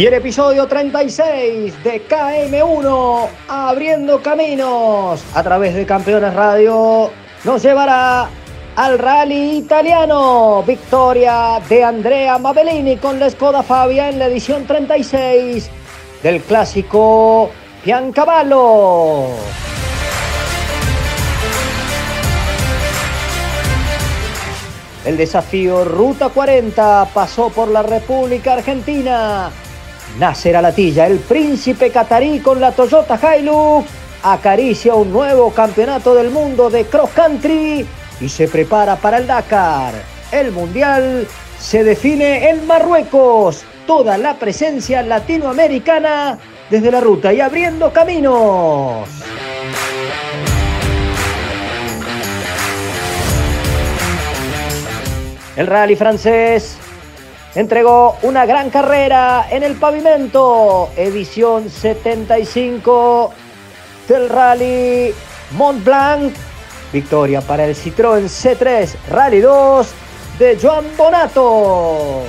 Y el episodio 36 de KM1, Abriendo Caminos, a través de Campeones Radio, nos llevará al rally italiano. Victoria de Andrea Mabellini con la Skoda Fabia en la edición 36 del clásico Piancavallo. El desafío Ruta 40 pasó por la República Argentina Nasser Alatilla, el príncipe catarí con la Toyota Hilux, acaricia un nuevo campeonato del mundo de cross country y se prepara para el Dakar. El mundial se define en Marruecos. Toda la presencia latinoamericana desde la ruta y abriendo caminos. El rally francés entregó una gran carrera en el pavimento, edición 75 del Rally Mont Blanc. Victoria para el Citroën C3 Rally 2 de Joan Bonato.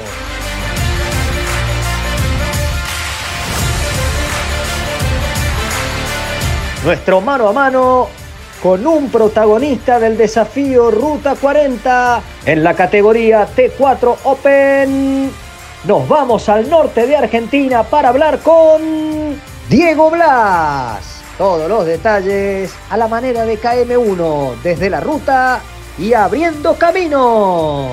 Nuestro mano a mano con un protagonista del desafío Ruta 40 en la categoría T4 Open. Nos vamos al norte de Argentina para hablar con Diego Blas. Todos los detalles a la manera de KM1 desde la ruta y abriendo camino.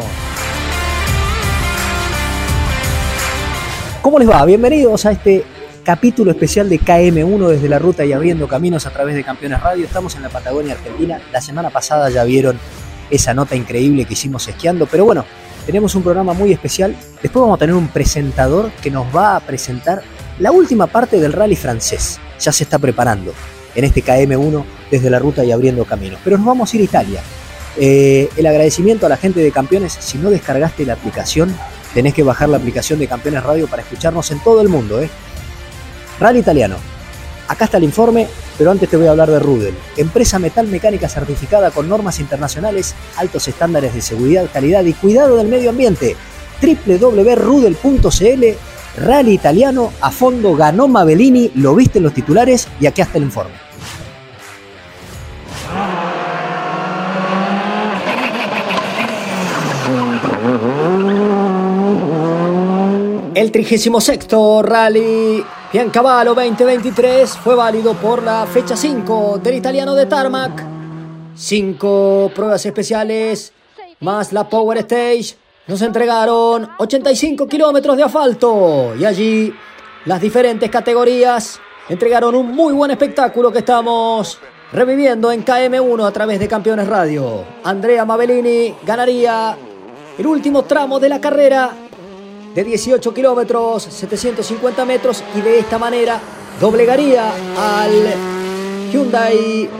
¿Cómo les va? Bienvenidos a este capítulo especial de KM1 desde la ruta y abriendo caminos a través de Campeones Radio. Estamos en la Patagonia Argentina. La semana pasada ya vieron esa nota increíble que hicimos esquiando, pero bueno, tenemos un programa muy especial. Después vamos a tener un presentador que nos va a presentar la última parte del rally francés. Ya se está preparando en este KM1 desde la ruta y abriendo caminos. Pero nos vamos a ir a Italia. Eh, el agradecimiento a la gente de Campeones. Si no descargaste la aplicación, tenés que bajar la aplicación de Campeones Radio para escucharnos en todo el mundo. ¿eh? Rally Italiano. Acá está el informe, pero antes te voy a hablar de Rudel, empresa metal mecánica certificada con normas internacionales, altos estándares de seguridad, calidad y cuidado del medio ambiente. www.rudel.cl Rally Italiano a fondo ganó Mabellini, lo viste en los titulares y aquí está el informe. El 36 Rally Piancavallo 2023 fue válido por la fecha 5 del italiano de Tarmac. Cinco pruebas especiales más la Power Stage. Nos entregaron 85 kilómetros de asfalto y allí las diferentes categorías entregaron un muy buen espectáculo que estamos reviviendo en KM1 a través de Campeones Radio. Andrea Mabellini ganaría el último tramo de la carrera de 18 kilómetros, 750 metros y de esta manera doblegaría al Hyundai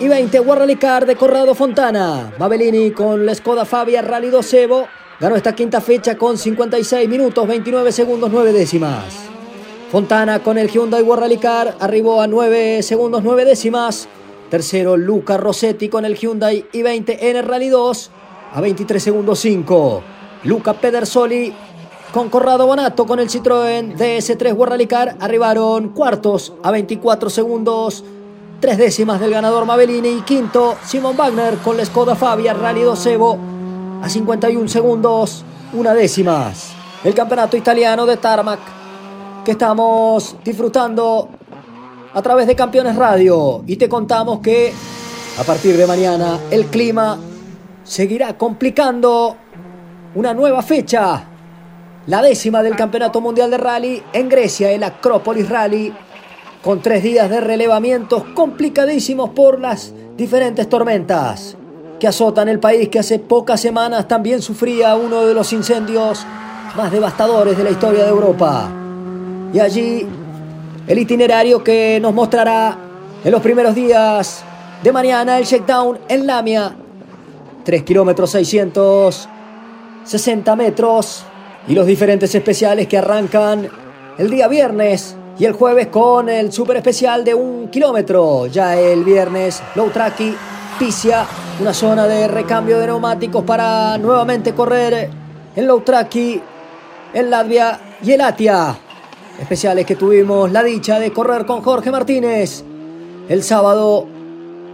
i20 Rally Car de Corrado Fontana. Mabellini con la Skoda Fabia Rally 2 Evo ganó esta quinta fecha con 56 minutos, 29 segundos, 9 décimas. Fontana con el Hyundai Rally Car arribó a 9 segundos, 9 décimas. Tercero, Luca Rossetti con el Hyundai i20 N Rally 2 a 23 segundos 5. Luca Pedersoli con Corrado Bonato con el Citroën DS3 World arribaron cuartos a 24 segundos. Tres décimas del ganador Mavellini y quinto Simon Wagner con la Skoda Fabia Rally 2 Evo a 51 segundos, una décimas. El campeonato italiano de Tarmac que estamos disfrutando a través de Campeones Radio y te contamos que a partir de mañana el clima seguirá complicando una nueva fecha la décima del Campeonato Mundial de Rally en Grecia, el Acrópolis Rally, con tres días de relevamientos complicadísimos por las diferentes tormentas que azotan el país que hace pocas semanas también sufría uno de los incendios más devastadores de la historia de Europa. Y allí el itinerario que nos mostrará en los primeros días de mañana el shakedown en Lamia. 3 kilómetros 660 metros y los diferentes especiales que arrancan el día viernes y el jueves con el super especial de un kilómetro. Ya el viernes, Low Tracky, Picia, una zona de recambio de neumáticos para nuevamente correr en Low Tracky, en Latvia y el Atia. Especiales que tuvimos la dicha de correr con Jorge Martínez. El sábado,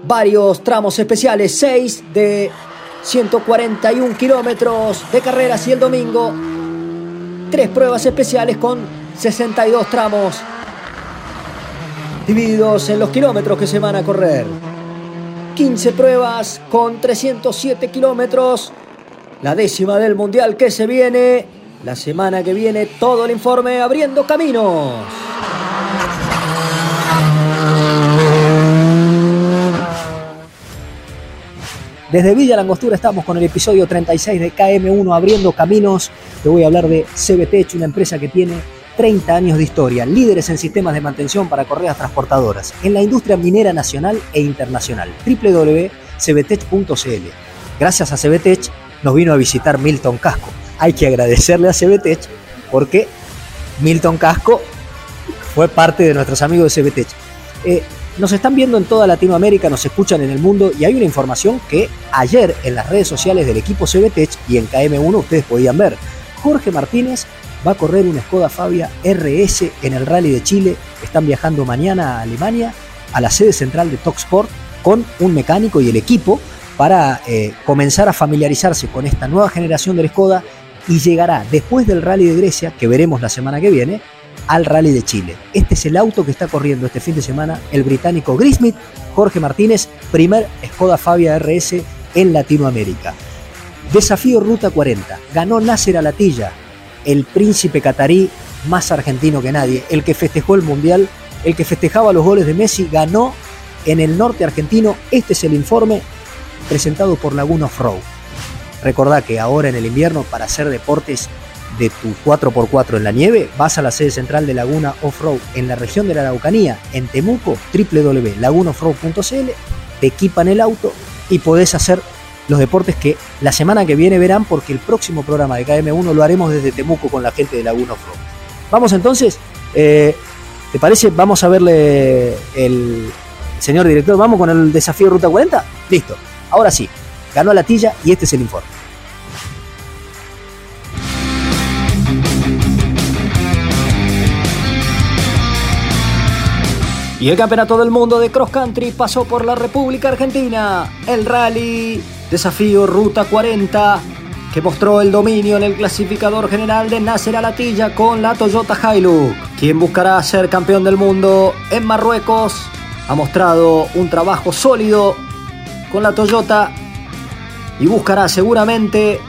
varios tramos especiales, 6 de 141 kilómetros de carreras y el domingo tres pruebas especiales con 62 tramos divididos en los kilómetros que se van a correr. 15 pruebas con 307 kilómetros. La décima del mundial que se viene. La semana que viene todo el informe abriendo caminos. Desde Villa Langostura estamos con el episodio 36 de KM1 Abriendo Caminos. Te voy a hablar de CBTech, una empresa que tiene 30 años de historia, líderes en sistemas de mantención para correas transportadoras en la industria minera nacional e internacional. www.cbtech.cl. Gracias a CBTech nos vino a visitar Milton Casco. Hay que agradecerle a CBTech porque Milton Casco fue parte de nuestros amigos de CBTech. Eh, nos están viendo en toda Latinoamérica, nos escuchan en el mundo y hay una información que ayer en las redes sociales del equipo CBTech y en KM1 ustedes podían ver. Jorge Martínez va a correr una Skoda Fabia RS en el Rally de Chile. Están viajando mañana a Alemania, a la sede central de Sport con un mecánico y el equipo para eh, comenzar a familiarizarse con esta nueva generación de Skoda y llegará después del Rally de Grecia, que veremos la semana que viene, al Rally de Chile. Este es el auto que está corriendo este fin de semana el británico Grismith Jorge Martínez, primer Skoda Fabia RS en Latinoamérica. Desafío Ruta 40. Ganó Nasser Alatilla, el príncipe catarí más argentino que nadie, el que festejó el Mundial, el que festejaba los goles de Messi, ganó en el norte argentino. Este es el informe presentado por Laguna Offroad. Recordá que ahora en el invierno para hacer deportes de tu 4x4 en la nieve, vas a la sede central de Laguna Offroad en la región de la Araucanía, en Temuco, www.lagunaoffroad.cl, te equipan el auto y podés hacer los deportes que la semana que viene verán porque el próximo programa de KM1 lo haremos desde Temuco con la gente de Laguna Offroad. Vamos entonces, eh, ¿te parece? Vamos a verle el señor director, vamos con el desafío Ruta 40. Listo, ahora sí, ganó la tilla y este es el informe. Y el Campeonato del Mundo de Cross Country pasó por la República Argentina. El rally Desafío Ruta 40 que mostró el dominio en el clasificador general de Nasser Alatilla con la Toyota Hilux, quien buscará ser campeón del mundo en Marruecos. Ha mostrado un trabajo sólido con la Toyota y buscará seguramente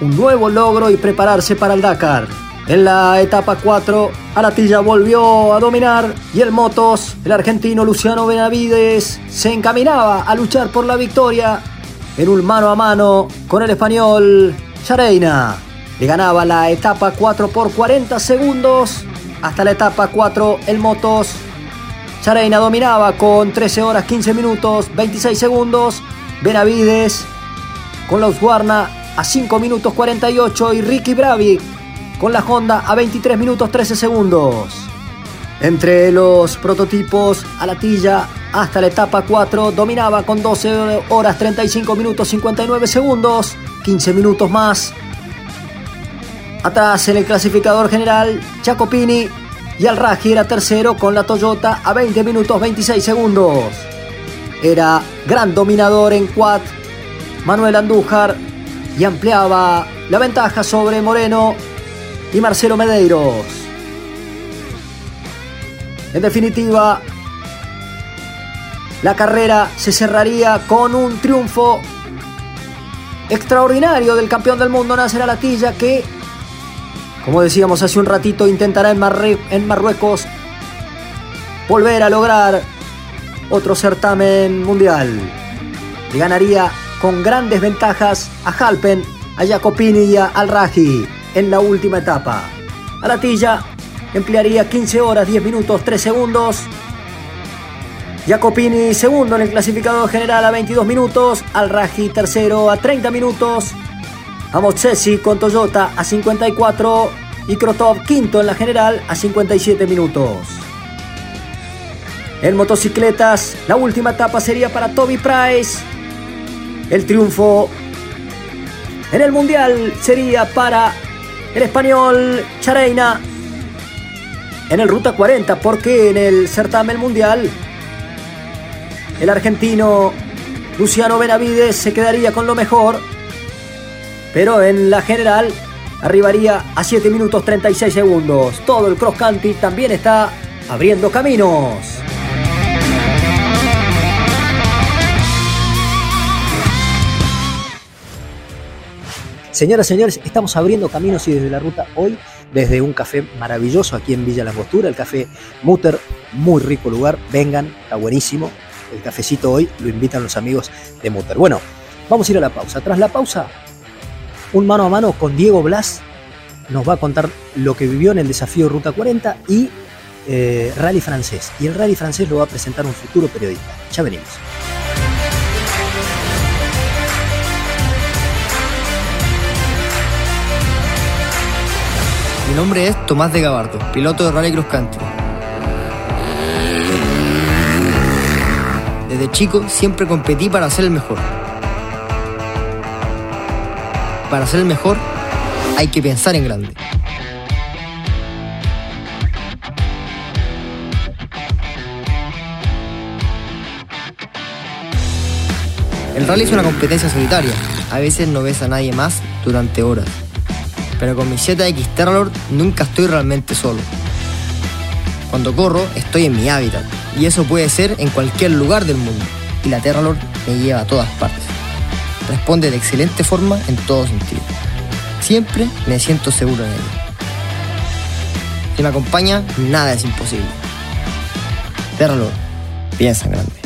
un nuevo logro y prepararse para el Dakar. En la etapa 4, Alatilla volvió a dominar y el Motos, el argentino Luciano Benavides, se encaminaba a luchar por la victoria en un mano a mano con el español Chareina. Le ganaba la etapa 4 por 40 segundos. Hasta la etapa 4 el Motos. Chareina dominaba con 13 horas 15 minutos 26 segundos. Benavides con los Guarna a 5 minutos 48 y Ricky Bravic con la Honda a 23 minutos 13 segundos. Entre los prototipos, Alatilla hasta la etapa 4 dominaba con 12 horas 35 minutos 59 segundos, 15 minutos más. Atrás en el clasificador general, Jacopini y Al Raji era tercero con la Toyota a 20 minutos 26 segundos. Era gran dominador en quad Manuel Andújar y ampliaba la ventaja sobre Moreno y Marcelo Medeiros. En definitiva, la carrera se cerraría con un triunfo extraordinario del campeón del mundo Nasser Latilla que, como decíamos hace un ratito, intentará en, Marruecos volver a lograr otro certamen mundial. Le ganaría con grandes ventajas a Halpen, a Jacopini y a Al Raji en la última etapa. Alatilla emplearía 15 horas 10 minutos 3 segundos. Jacopini segundo en el clasificador general a 22 minutos. Al Raji tercero a 30 minutos. A Mozzesi con Toyota a 54 y Krotov quinto en la general a 57 minutos. En motocicletas, la última etapa sería para Toby Price. El triunfo en el Mundial sería para el español Chareina en el Ruta 40, porque en el certamen mundial el argentino Luciano Benavides se quedaría con lo mejor, pero en la general arribaría a 7 minutos 36 segundos. Todo el cross country también está abriendo caminos. Señoras y señores, estamos abriendo caminos y desde la ruta hoy, desde un café maravilloso aquí en Villa La Angostura, el café Mutter, muy rico lugar, vengan, está buenísimo. El cafecito hoy lo invitan los amigos de Mutter. Bueno, vamos a ir a la pausa. Tras la pausa, un mano a mano con Diego Blas nos va a contar lo que vivió en el desafío Ruta 40 y eh, Rally francés. Y el Rally francés lo va a presentar un futuro periodista. Ya venimos. Mi nombre es Tomás de Gabardo, piloto de Rally Cross Country. Desde chico siempre competí para ser el mejor. Para ser el mejor hay que pensar en grande. El rally es una competencia solitaria. A veces no ves a nadie más durante horas pero con mi ZX Terralord nunca estoy realmente solo. Cuando corro, estoy en mi hábitat, y eso puede ser en cualquier lugar del mundo, y la Terralord me lleva a todas partes. Responde de excelente forma en todo sentido. Siempre me siento seguro en ella. Si me acompaña, nada es imposible. Terralord, piensa en grande.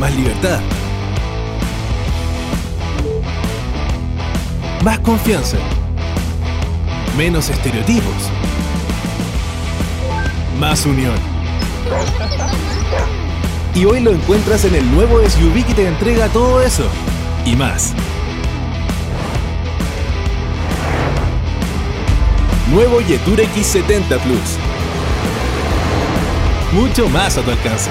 más libertad, más confianza, menos estereotipos, más unión. Y hoy lo encuentras en el nuevo SUV que te entrega todo eso y más. Nuevo Yetur X70 Plus. Mucho más a tu alcance.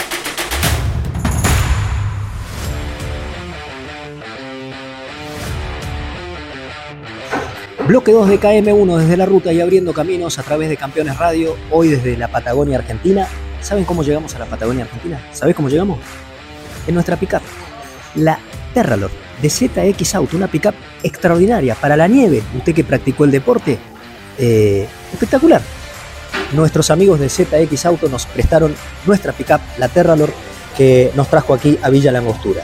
Bloque 2 de KM1 desde la ruta y abriendo caminos a través de Campeones Radio, hoy desde la Patagonia Argentina. ¿Saben cómo llegamos a la Patagonia Argentina? ¿Sabés cómo llegamos? En nuestra pickup, la Terralord de ZX Auto, una pickup extraordinaria para la nieve. Usted que practicó el deporte, eh, espectacular. Nuestros amigos de ZX Auto nos prestaron nuestra pickup, la Terralord, que nos trajo aquí a Villa Langostura.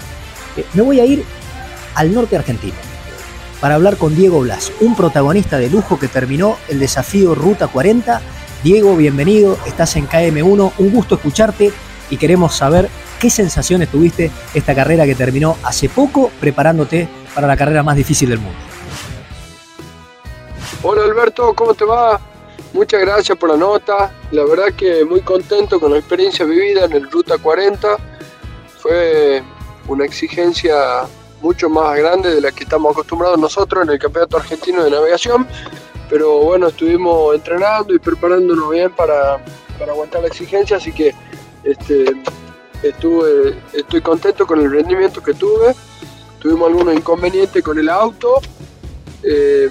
Eh, me voy a ir al norte argentino para hablar con Diego Blas, un protagonista de lujo que terminó el desafío Ruta 40. Diego, bienvenido, estás en KM1, un gusto escucharte y queremos saber qué sensaciones tuviste esta carrera que terminó hace poco preparándote para la carrera más difícil del mundo. Hola Alberto, ¿cómo te va? Muchas gracias por la nota. La verdad que muy contento con la experiencia vivida en el Ruta 40. Fue una exigencia mucho más grande de la que estamos acostumbrados nosotros en el Campeonato Argentino de Navegación. Pero bueno, estuvimos entrenando y preparándonos bien para, aguantar la exigencia, así que este, estuve, estoy contento con el rendimiento que tuve. Tuvimos algunos inconvenientes con el auto. Eh,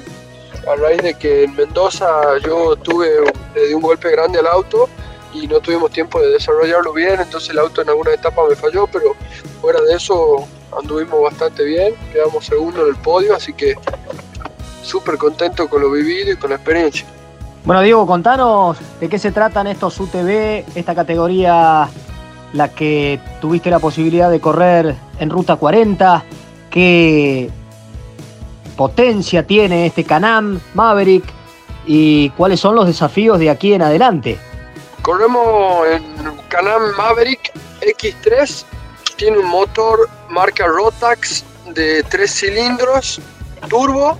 a raíz de que en Mendoza yo tuve le di un golpe grande al auto y no tuvimos tiempo de desarrollarlo bien, entonces el auto en alguna etapa me falló, pero fuera de eso anduvimos bastante bien, quedamos segundo en el podio, así que súper contento con lo vivido y con la experiencia. Bueno, Diego, contanos de qué se tratan estos UTV, esta categoría, la que tuviste la posibilidad de correr en Ruta 40, qué potencia tiene este Canam Maverick y cuáles son los desafíos de aquí en adelante. Corremos en Canam Maverick X3 tiene un motor marca Rotax de tres cilindros turbo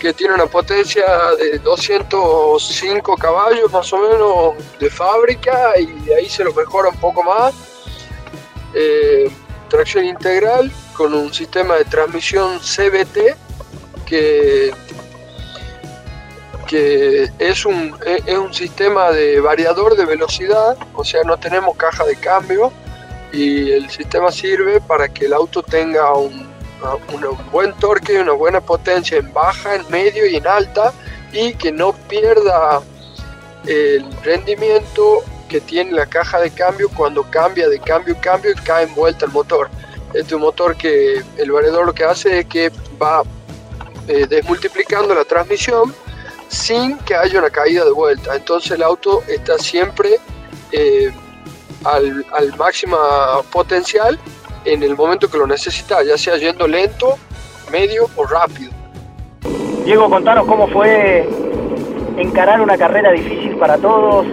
que tiene una potencia de 205 caballos más o menos de fábrica y ahí se lo mejora un poco más. Eh, tracción integral con un sistema de transmisión CBT que, que es un, es un sistema de variador de velocidad, o sea, no tenemos caja de cambio y el sistema sirve para que el auto tenga un, un buen torque y una buena potencia en baja, en medio y en alta y que no pierda el rendimiento que tiene la caja de cambio cuando cambia de cambio en cambio y cae en vuelta el motor. Este es un motor que el variador lo que hace es que va eh, desmultiplicando la transmisión sin que haya una caída de vuelta. Entonces el auto está siempre eh, al, al máximo potencial en el momento que lo necesita, ya sea yendo lento, medio o rápido. Diego, contanos cómo fue encarar una carrera difícil para todos,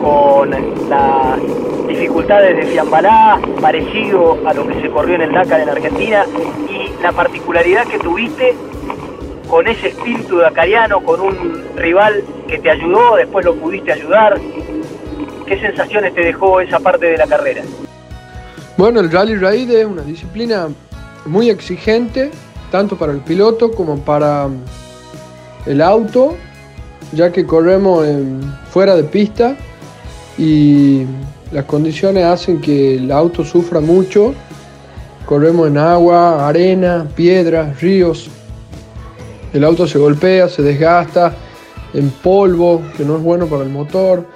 con las dificultades de Fiambalá, parecido a lo que se corrió en el Dakar en Argentina, y la particularidad que tuviste con ese espíritu dakariano, con un rival que te ayudó, después lo pudiste ayudar. ¿Qué sensaciones te dejó esa parte de la carrera? Bueno, el Rally Raid es una disciplina muy exigente, tanto para el piloto como para el auto, ya que corremos fuera de pista y las condiciones hacen que el auto sufra mucho. Corremos en agua, arena, piedras, ríos. El auto se golpea, se desgasta, en polvo, que no es bueno para el motor.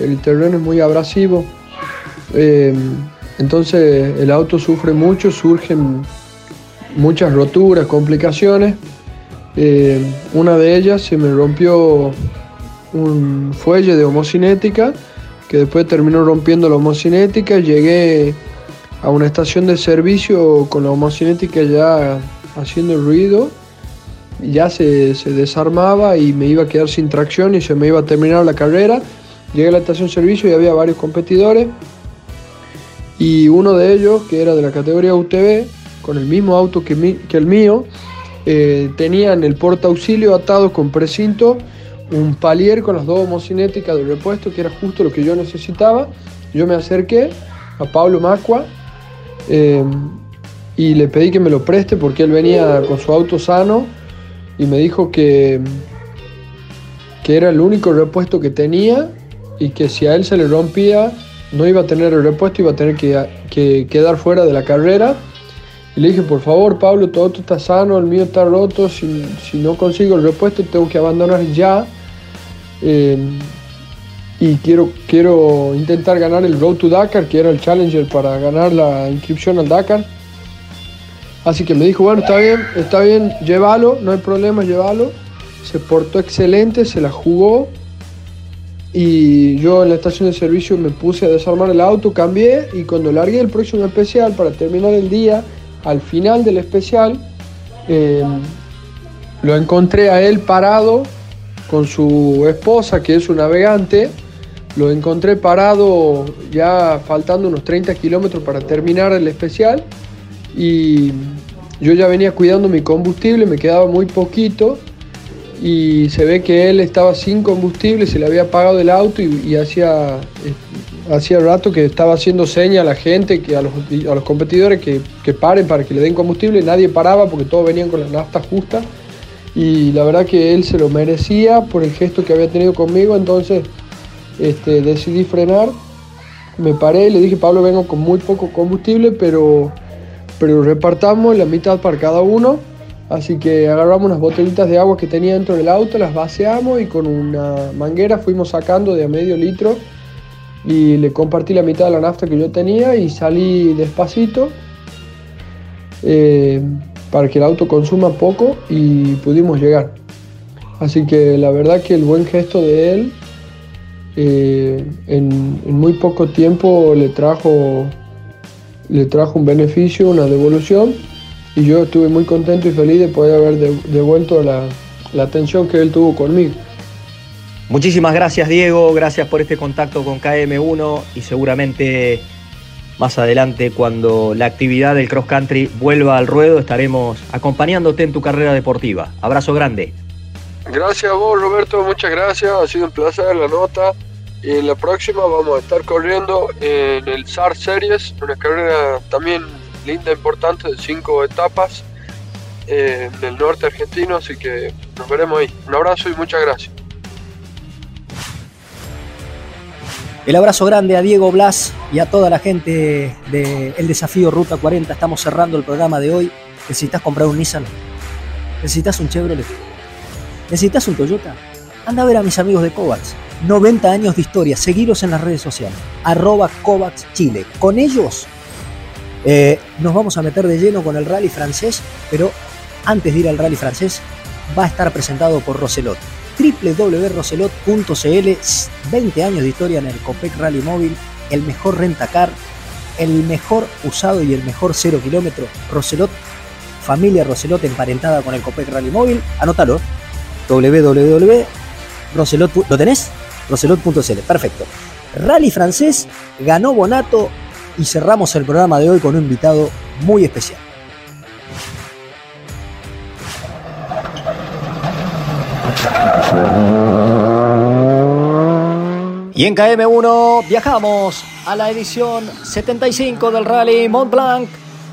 El terreno es muy abrasivo. Eh, entonces el auto sufre mucho, surgen muchas roturas, complicaciones. Eh, una de ellas se me rompió un fuelle de homocinética que después terminó rompiendo la homocinética. Llegué a una estación de servicio con la homocinética ya haciendo ruido. Ya se, se, desarmaba y me iba a quedar sin tracción y se me iba a terminar la carrera. Llegué a la estación servicio y había varios competidores. Y uno de ellos, que era de la categoría UTV, con el mismo auto que, el mío, eh, tenía en el porta auxilio atado con precinto un palier con las dos homocinéticas de repuesto, que era justo lo que yo necesitaba. Yo me acerqué a Pablo Macua eh, y le pedí que me lo preste porque él venía con su auto sano y me dijo que, que era el único repuesto que tenía y que si a él se le rompía no iba a tener el repuesto, iba a tener que, que quedar fuera de la carrera. Y le dije, por favor, Pablo, todo esto está sano, el mío está roto, si, si no consigo el repuesto tengo que abandonar ya. Eh, y quiero, quiero intentar ganar el Road to Dakar, que era el Challenger para ganar la inscripción al Dakar. Así que me dijo, bueno, está bien, está bien, llévalo, no hay problema, llévalo. Se portó excelente, se la jugó. Y yo en la estación de servicio me puse a desarmar el auto, cambié y cuando largué el próximo especial para terminar el día, al final del especial, eh, lo encontré a él parado con su esposa, que es su navegante. Lo encontré parado ya faltando unos 30 kilómetros para terminar el especial. Y yo ya venía cuidando mi combustible, me quedaba muy poquito. Y se ve que él estaba sin combustible, se le había apagado el auto y, hacía, eh, hacía rato que estaba haciendo seña a la gente, que a, los, a los competidores que, que paren para que le den combustible. Nadie paraba porque todos venían con la nafta justa y la verdad que él se lo merecía por el gesto que había tenido conmigo, entonces este, decidí frenar, me paré, le dije Pablo vengo con muy poco combustible, pero, pero repartamos la mitad para cada uno, así que agarramos unas botellitas de agua que tenía dentro del auto, las vaciamos y con una manguera fuimos sacando de a medio litro y le compartí la mitad de la nafta que yo tenía y salí despacito. Eh, para que el auto consuma poco y pudimos llegar. Así que la verdad que el buen gesto de él eh, en, muy poco tiempo le trajo, le trajo un beneficio, una devolución y yo estuve muy contento y feliz de poder haber devuelto la, la atención que él tuvo conmigo. Muchísimas gracias Diego, gracias por este contacto con KM1 y seguramente más adelante, cuando la actividad del cross country vuelva al ruedo, estaremos acompañándote en tu carrera deportiva. Abrazo grande. Gracias a vos, Roberto, muchas gracias. Ha sido un placer la nota. Y en la próxima vamos a estar corriendo en el SAR Series, una carrera también linda, importante, de cinco etapas eh, del norte argentino, así que nos veremos ahí. Un abrazo y muchas gracias. El abrazo grande a Diego Blas y a toda la gente del desafío Ruta 40. Estamos cerrando el programa de hoy. ¿Necesitas comprar un Nissan? ¿Necesitas un Chevrolet? ¿Necesitas un Toyota? Anda a ver a mis amigos de Kovacs. 90 años de historia. Seguiros en las redes sociales. Arroba Chile. Con ellos eh, nos vamos a meter de lleno con el rally francés, pero antes de ir al rally francés va a estar presentado por Roselot www.roselot.cl 20 años de historia en el Copec Rally Móvil, el mejor rentacar, el mejor usado y el mejor cero kilómetro. Roselot, familia Roselot emparentada con el Copec Rally Móvil. Anótalo. www.roselot. ¿Lo tenés? Roselot.cl. Perfecto. Rally francés, ganó Bonato y cerramos el programa de hoy con un invitado muy especial. Y en KM1 viajamos a la edición 75 del Rally Mont Blanc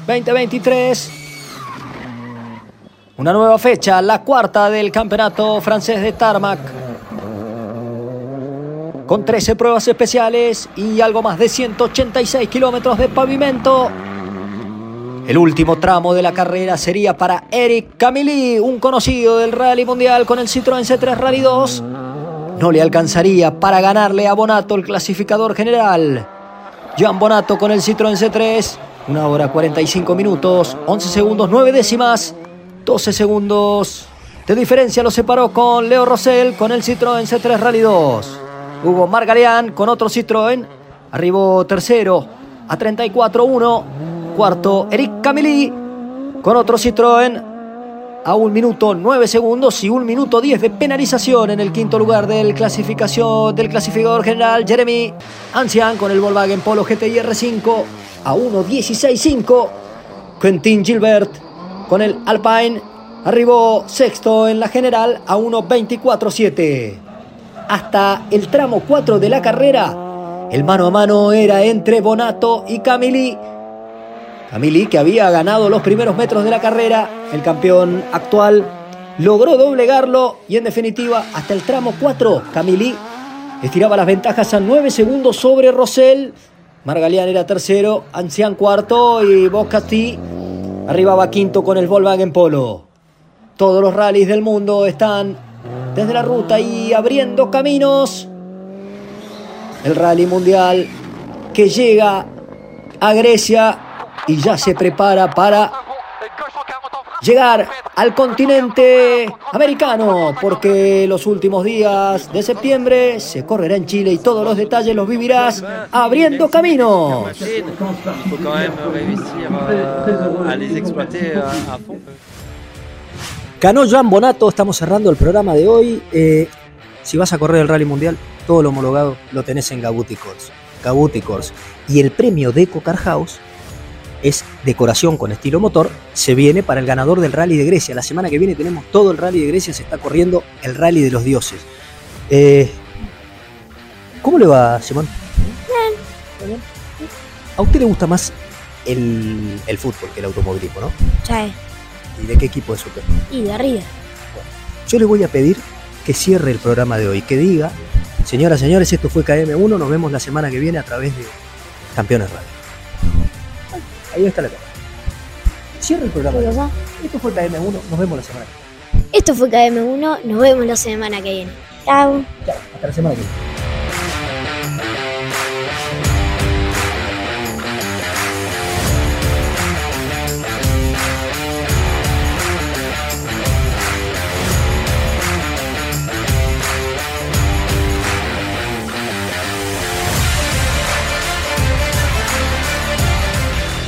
2023. Una nueva fecha, la cuarta del campeonato francés de Tarmac. Con 13 pruebas especiales y algo más de 186 kilómetros de pavimento. El último tramo de la carrera sería para Eric Camilly, un conocido del Rally Mundial con el Citroën C3 Rally 2 no le alcanzaría para ganarle a Bonato el clasificador general. Joan Bonato con el Citroën C3, una hora 45 minutos, 11 segundos 9 décimas, 12 segundos de diferencia lo separó con Leo Rosell con el Citroën C3 Rally 2. Hugo Margarian con otro Citroën, arribó tercero a 34-1. Cuarto, Eric Camilly con otro Citroën. A un minuto 9 segundos y un minuto 10 de penalización en el quinto lugar del clasificación del clasificador general Jeremy Ancian con el Volkswagen Polo GTI R5 a 1.16.5 Quentin Gilbert con el Alpine. Arribó sexto en la general a 1.24.7 hasta el tramo 4 de la carrera el mano a mano era entre Bonato y Camilli Camili, que había ganado los primeros metros de la carrera, el campeón actual, logró doblegarlo y en definitiva hasta el tramo 4, Camili estiraba las ventajas a 9 segundos sobre Rosell. Margalian era tercero, Ancian cuarto y Boscati arribaba quinto con el Volkswagen Polo. Todos los rallies del mundo están desde la ruta y abriendo caminos. El rally mundial que llega a Grecia y ya se prepara para llegar al continente americano, porque los últimos días de septiembre se correrá en Chile y todos los detalles los vivirás abriendo caminos. Ganó Joan Bonato, estamos cerrando el programa de hoy. Eh, si vas a correr el Rally Mundial, todo lo homologado lo tenés en Gabuti Course. Gabuti Course. Y el premio de Eco Car House es decoración con estilo motor, se viene para el ganador del Rally de Grecia. La semana que viene tenemos todo el Rally de Grecia, se está corriendo el Rally de los Dioses. Eh, ¿Cómo le va, Simón? Bien. ¿A usted le gusta más el, fútbol que el automovilismo, no? Sí. ¿Y de qué equipo es usted? Y de arriba. yo le voy a pedir que cierre el programa de hoy, que diga, señoras, señores, esto fue KM1, nos vemos la semana que viene a través de Campeones Radio. Ahí está la cara. Cierra el programa. Esto fue KM1, nos vemos la semana que viene. Esto fue KM1, nos vemos la semana que viene. Chao. Chao, hasta la semana que viene.